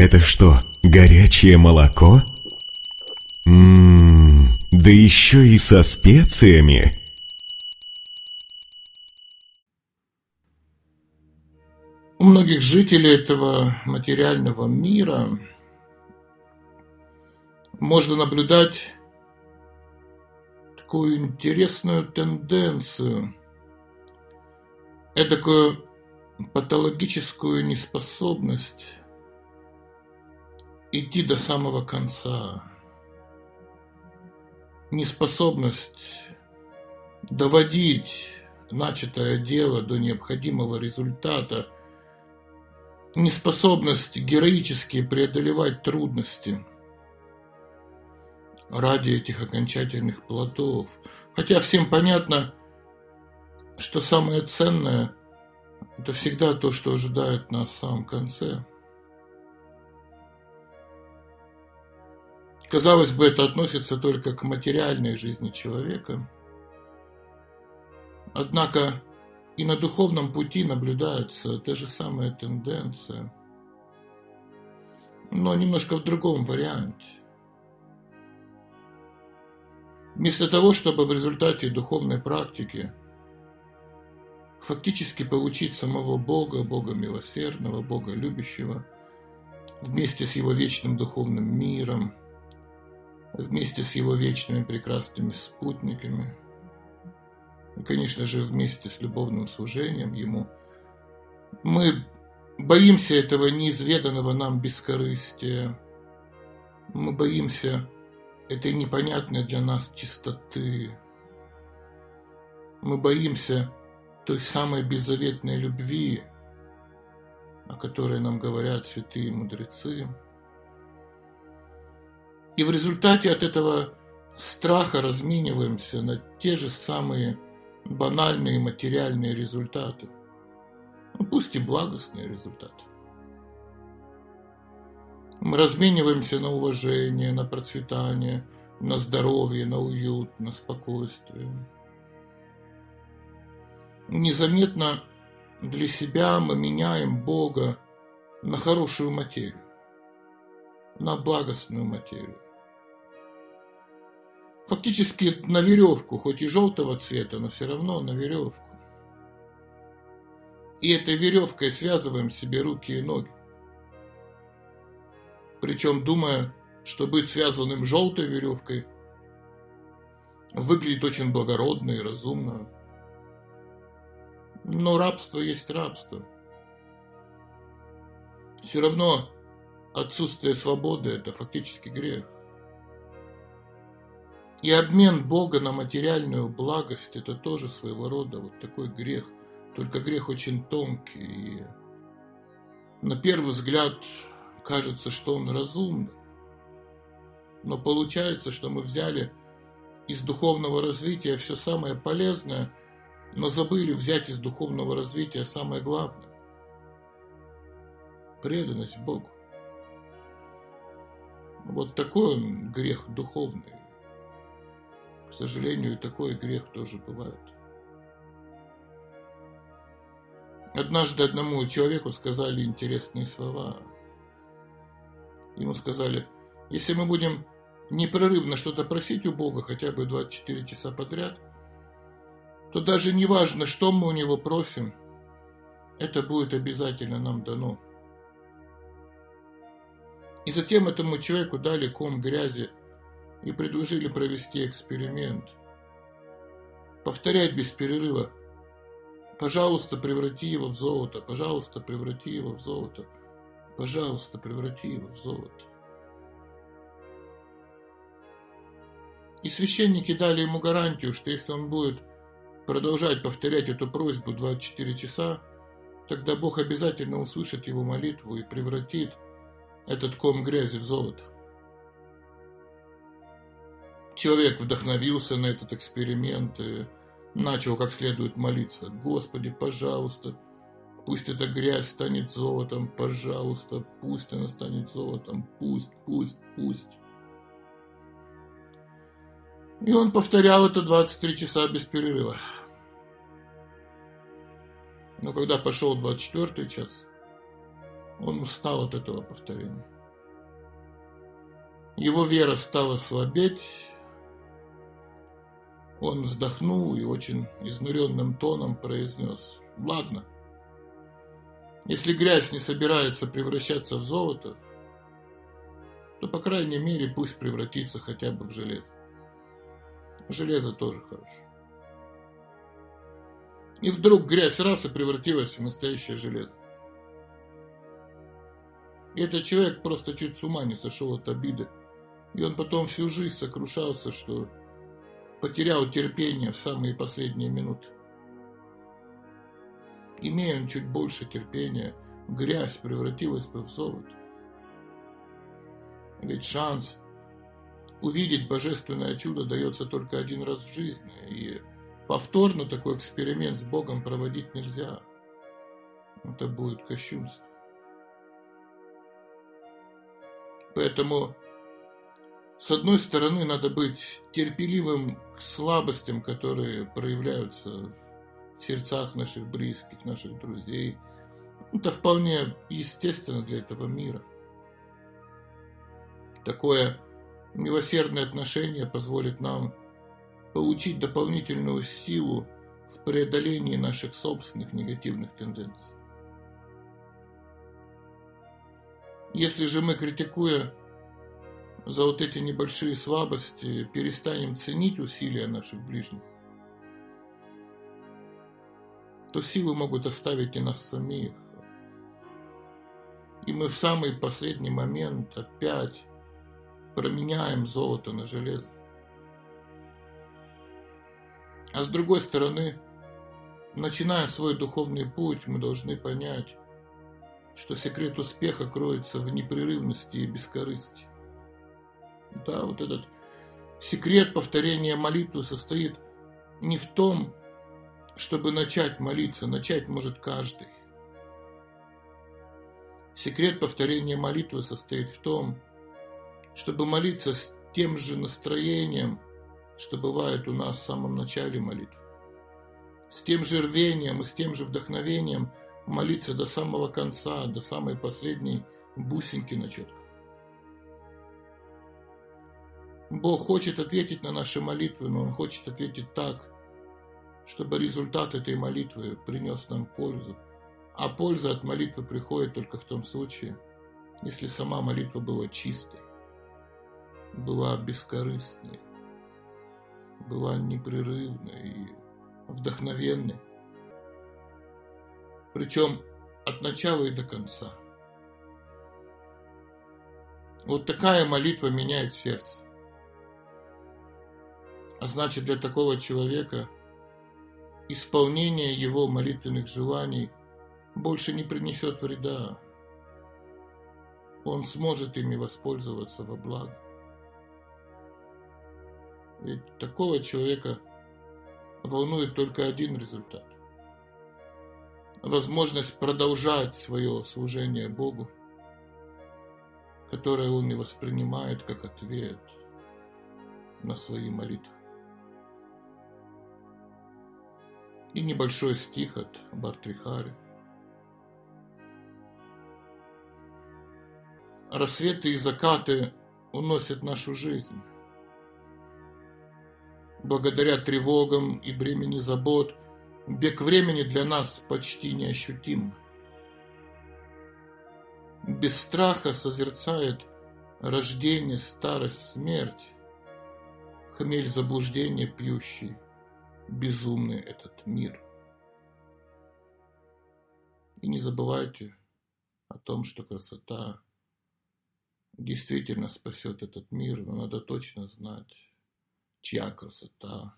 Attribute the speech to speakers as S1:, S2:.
S1: Это что, горячее молоко? Ммм, да еще и со специями.
S2: У многих жителей этого материального мира можно наблюдать такую интересную тенденцию, эдакую патологическую неспособность идти до самого конца, неспособность доводить начатое дело до необходимого результата, неспособность героически преодолевать трудности ради этих окончательных плодов. Хотя всем понятно, что самое ценное – это всегда то, что ожидает нас в самом конце. Казалось бы, это относится только к материальной жизни человека. Однако и на духовном пути наблюдается та же самая тенденция, но немножко в другом варианте. Вместо того, чтобы в результате духовной практики фактически получить самого Бога, Бога милосердного, Бога любящего, вместе с Его вечным духовным миром, вместе с Его вечными прекрасными спутниками, и, конечно же, вместе с любовным служением Ему, мы боимся этого неизведанного нам бескорыстия, мы боимся этой непонятной для нас чистоты. Мы боимся той самой беззаветной любви, о которой нам говорят святые мудрецы. И в результате от этого страха размениваемся на те же самые банальные материальные результаты. Ну, пусть и благостные результаты. Мы размениваемся на уважение, на процветание, на здоровье, на уют, на спокойствие. Незаметно для себя мы меняем Бога на хорошую материю, на благостную материю. Фактически на веревку, хоть и желтого цвета, но все равно на веревку. И этой веревкой связываем себе руки и ноги причем думая, что быть связанным желтой веревкой выглядит очень благородно и разумно. Но рабство есть рабство. Все равно отсутствие свободы – это фактически грех. И обмен Бога на материальную благость – это тоже своего рода вот такой грех. Только грех очень тонкий. И на первый взгляд кажется, что он разумный. Но получается, что мы взяли из духовного развития все самое полезное, но забыли взять из духовного развития самое главное. Преданность Богу. Вот такой он грех духовный. К сожалению, такой грех тоже бывает. Однажды одному человеку сказали интересные слова – Ему сказали, если мы будем непрерывно что-то просить у Бога хотя бы 24 часа подряд, то даже не важно, что мы у Него просим, это будет обязательно нам дано. И затем этому человеку дали ком грязи и предложили провести эксперимент. Повторять без перерыва. Пожалуйста, преврати его в золото. Пожалуйста, преврати его в золото. Пожалуйста, преврати его в золото. И священники дали ему гарантию, что если он будет продолжать повторять эту просьбу 24 часа, тогда Бог обязательно услышит его молитву и превратит этот ком грязи в золото. Человек вдохновился на этот эксперимент и начал как следует молиться. Господи, пожалуйста, Пусть эта грязь станет золотом, пожалуйста, пусть она станет золотом, пусть, пусть, пусть. И он повторял это 23 часа без перерыва. Но когда пошел 24 час, Он устал от этого повторения. Его вера стала слабеть. Он вздохнул и очень изнуренным тоном произнес, «Ладно, если грязь не собирается превращаться в золото, то, по крайней мере, пусть превратится хотя бы в железо. Железо тоже хорошо. И вдруг грязь раз и превратилась в настоящее железо. И этот человек просто чуть с ума не сошел от обиды. И он потом всю жизнь сокрушался, что потерял терпение в самые последние минуты. Имея он чуть больше терпения, грязь превратилась бы в золото. Ведь шанс увидеть божественное чудо дается только один раз в жизни, и повторно такой эксперимент с Богом проводить нельзя. Это будет кощунство. Поэтому, с одной стороны, надо быть терпеливым слабостям, которые проявляются в сердцах наших близких, наших друзей. Это вполне естественно для этого мира. Такое милосердное отношение позволит нам получить дополнительную силу в преодолении наших собственных негативных тенденций. Если же мы, критикуя за вот эти небольшие слабости, перестанем ценить усилия наших ближних, то силы могут оставить и нас самих. И мы в самый последний момент опять променяем золото на железо. А с другой стороны, начиная свой духовный путь, мы должны понять, что секрет успеха кроется в непрерывности и бескорыстии. Да, вот этот секрет повторения молитвы состоит не в том, чтобы начать молиться, начать может каждый. Секрет повторения молитвы состоит в том, чтобы молиться с тем же настроением, что бывает у нас в самом начале молитвы. С тем же рвением и с тем же вдохновением молиться до самого конца, до самой последней бусинки на четках. Бог хочет ответить на наши молитвы, но Он хочет ответить так, чтобы результат этой молитвы принес нам пользу. А польза от молитвы приходит только в том случае, если сама молитва была чистой, была бескорыстной, была непрерывной и вдохновенной. Причем от начала и до конца. Вот такая молитва меняет сердце. А значит, для такого человека исполнение его молитвенных желаний больше не принесет вреда. Он сможет ими воспользоваться во благо. Ведь такого человека волнует только один результат. Возможность продолжать свое служение Богу, которое он не воспринимает как ответ на свои молитвы. И небольшой стих от Бартрихари. Рассветы и закаты уносят нашу жизнь. Благодаря тревогам и бремени забот бег времени для нас почти неощутим. Без страха созерцает рождение, старость, смерть, хмель заблуждения пьющий, безумный этот мир. И не забывайте о том, что красота действительно спасет этот мир, но надо точно знать, чья красота